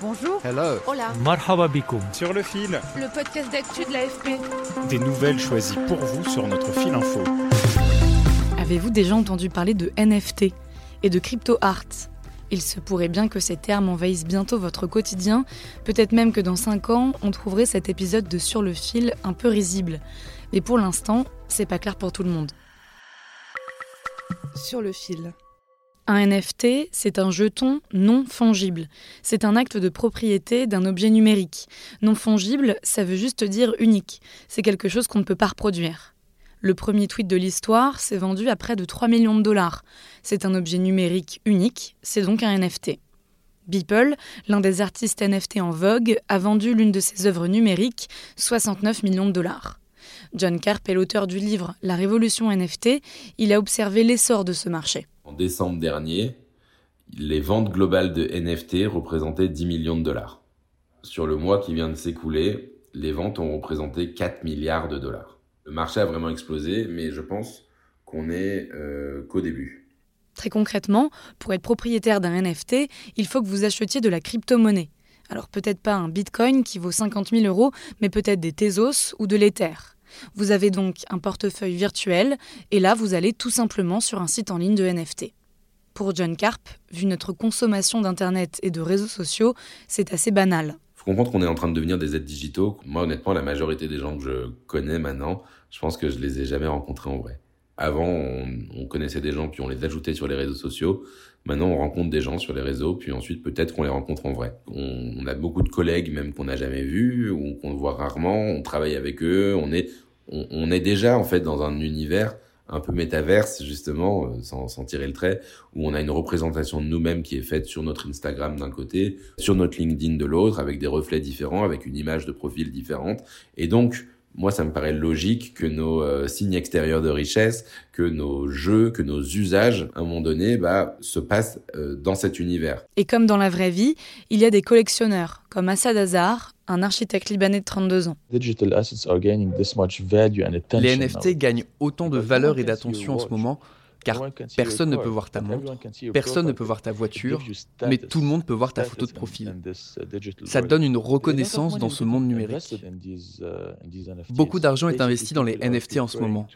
Bonjour. Hello. Hola. Marhaba bikoum. Sur le fil, Le podcast d'actu de l'AFP. des nouvelles choisies pour vous sur notre fil info. Avez-vous déjà entendu parler de NFT et de crypto art? Il se pourrait bien que ces termes envahissent bientôt votre quotidien, peut-être même que dans 5 ans, on trouverait cet épisode de Sur le fil un peu risible. Mais pour l'instant, c'est pas clair pour tout le monde. Sur le fil. Un NFT, c'est un jeton non fongible. C'est un acte de propriété d'un objet numérique. Non fongible, ça veut juste dire unique. C'est quelque chose qu'on ne peut pas reproduire. Le premier tweet de l'histoire s'est vendu à près de 3 millions de dollars. C'est un objet numérique unique, c'est donc un NFT. Beeple, l'un des artistes NFT en vogue, a vendu l'une de ses œuvres numériques, 69 millions de dollars. John Carp est l'auteur du livre La révolution NFT. Il a observé l'essor de ce marché. En décembre dernier, les ventes globales de NFT représentaient 10 millions de dollars. Sur le mois qui vient de s'écouler, les ventes ont représenté 4 milliards de dollars. Le marché a vraiment explosé, mais je pense qu'on est euh, qu'au début. Très concrètement, pour être propriétaire d'un NFT, il faut que vous achetiez de la crypto-monnaie. Alors peut-être pas un bitcoin qui vaut 50 000 euros, mais peut-être des Tezos ou de l'Ether. Vous avez donc un portefeuille virtuel, et là vous allez tout simplement sur un site en ligne de NFT. Pour John Carp, vu notre consommation d'Internet et de réseaux sociaux, c'est assez banal. faut comprendre qu'on est en train de devenir des aides digitaux. Moi, honnêtement, la majorité des gens que je connais maintenant, je pense que je les ai jamais rencontrés en vrai. Avant, on, on connaissait des gens, puis on les ajoutait sur les réseaux sociaux. Maintenant, on rencontre des gens sur les réseaux, puis ensuite, peut-être qu'on les rencontre en vrai. On, on a beaucoup de collègues, même qu'on n'a jamais vus, ou qu'on voit rarement. On travaille avec eux. On est, on, on est déjà, en fait, dans un univers un peu métaverse, justement, euh, sans, sans tirer le trait, où on a une représentation de nous-mêmes qui est faite sur notre Instagram d'un côté, sur notre LinkedIn de l'autre, avec des reflets différents, avec une image de profil différente. Et donc, moi, ça me paraît logique que nos euh, signes extérieurs de richesse, que nos jeux, que nos usages, à un moment donné, bah, se passent euh, dans cet univers. Et comme dans la vraie vie, il y a des collectionneurs, comme Assad Azar, un architecte libanais de 32 ans. Digital assets are gaining this much value and attention Les now. NFT gagnent autant de valeur et d'attention en ce moment, car personne ne peut voir ta montre, personne ne peut voir ta voiture, mais tout le monde peut voir ta photo de profil. Ça donne une reconnaissance dans ce monde numérique. Beaucoup d'argent est investi dans les NFT en ce moment.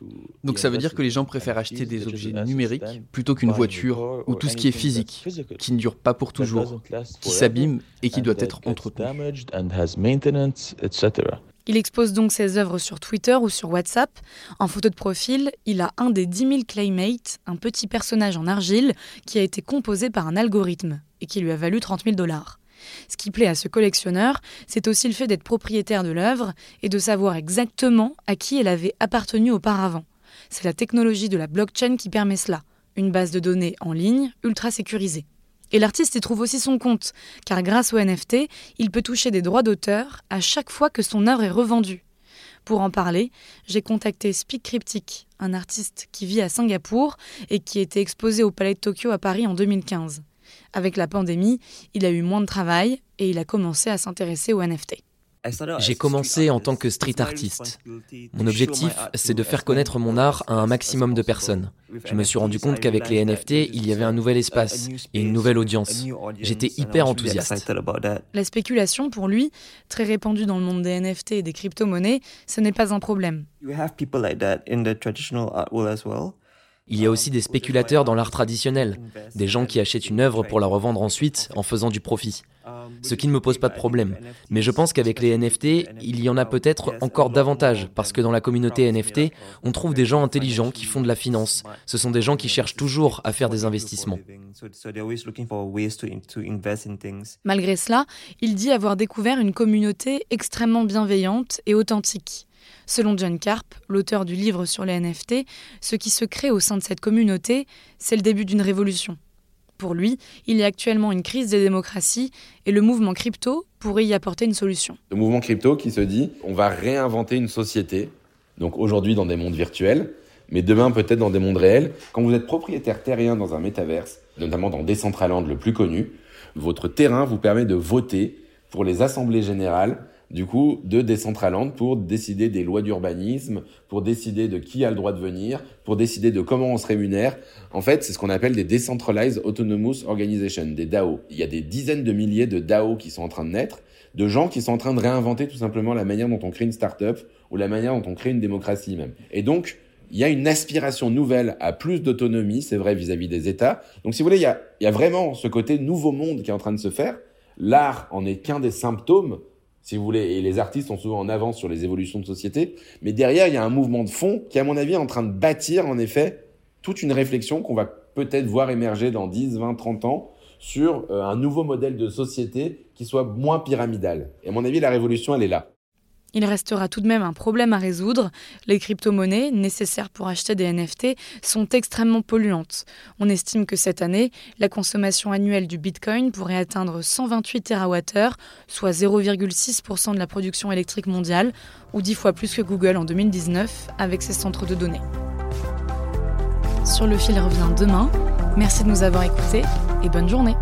Donc ça veut dire que les gens préfèrent acheter des objets numériques plutôt qu'une voiture ou tout ce qui est physique, qui ne dure pas pour toujours, qui s'abîme et qui doit être entretenu. Il expose donc ses œuvres sur Twitter ou sur WhatsApp. En photo de profil, il a un des 10 000 Claymates, un petit personnage en argile qui a été composé par un algorithme et qui lui a valu 30 000 dollars. Ce qui plaît à ce collectionneur, c'est aussi le fait d'être propriétaire de l'œuvre et de savoir exactement à qui elle avait appartenu auparavant. C'est la technologie de la blockchain qui permet cela, une base de données en ligne ultra sécurisée. Et l'artiste y trouve aussi son compte, car grâce au NFT, il peut toucher des droits d'auteur à chaque fois que son œuvre est revendue. Pour en parler, j'ai contacté Speak Cryptic, un artiste qui vit à Singapour et qui était exposé au Palais de Tokyo à Paris en 2015. Avec la pandémie, il a eu moins de travail et il a commencé à s'intéresser aux NFT. J'ai commencé en tant que street artiste. Mon objectif, c'est de faire connaître mon art à un maximum de personnes. Je me suis rendu compte qu'avec les NFT, il y avait un nouvel espace et une nouvelle audience. J'étais hyper enthousiaste. La spéculation, pour lui, très répandue dans le monde des NFT et des crypto-monnaies, ce n'est pas un problème. Il y a aussi des spéculateurs dans l'art traditionnel, des gens qui achètent une œuvre pour la revendre ensuite en faisant du profit. Ce qui ne me pose pas de problème. Mais je pense qu'avec les NFT, il y en a peut-être encore davantage, parce que dans la communauté NFT, on trouve des gens intelligents qui font de la finance. Ce sont des gens qui cherchent toujours à faire des investissements. Malgré cela, il dit avoir découvert une communauté extrêmement bienveillante et authentique. Selon John Carp, l'auteur du livre sur les NFT, ce qui se crée au sein de cette communauté, c'est le début d'une révolution. Pour lui, il y a actuellement une crise des démocraties et le mouvement crypto pourrait y apporter une solution. Le mouvement crypto qui se dit on va réinventer une société, donc aujourd'hui dans des mondes virtuels, mais demain peut-être dans des mondes réels. Quand vous êtes propriétaire terrien dans un métaverse, notamment dans Decentraland le plus connu, votre terrain vous permet de voter pour les assemblées générales du coup, de Decentraland pour décider des lois d'urbanisme, pour décider de qui a le droit de venir, pour décider de comment on se rémunère. En fait, c'est ce qu'on appelle des Decentralized Autonomous Organizations, des DAO. Il y a des dizaines de milliers de DAO qui sont en train de naître, de gens qui sont en train de réinventer tout simplement la manière dont on crée une start-up ou la manière dont on crée une démocratie même. Et donc, il y a une aspiration nouvelle à plus d'autonomie, c'est vrai, vis-à-vis des États. Donc, si vous voulez, il y a vraiment ce côté nouveau monde qui est en train de se faire. L'art en est qu'un des symptômes si vous voulez, et les artistes sont souvent en avance sur les évolutions de société, mais derrière, il y a un mouvement de fond qui, à mon avis, est en train de bâtir, en effet, toute une réflexion qu'on va peut-être voir émerger dans 10, 20, 30 ans sur euh, un nouveau modèle de société qui soit moins pyramidal. Et à mon avis, la révolution, elle est là. Il restera tout de même un problème à résoudre. Les crypto-monnaies nécessaires pour acheter des NFT sont extrêmement polluantes. On estime que cette année, la consommation annuelle du Bitcoin pourrait atteindre 128 TWh, soit 0,6% de la production électrique mondiale, ou 10 fois plus que Google en 2019 avec ses centres de données. Sur le fil revient demain. Merci de nous avoir écoutés et bonne journée.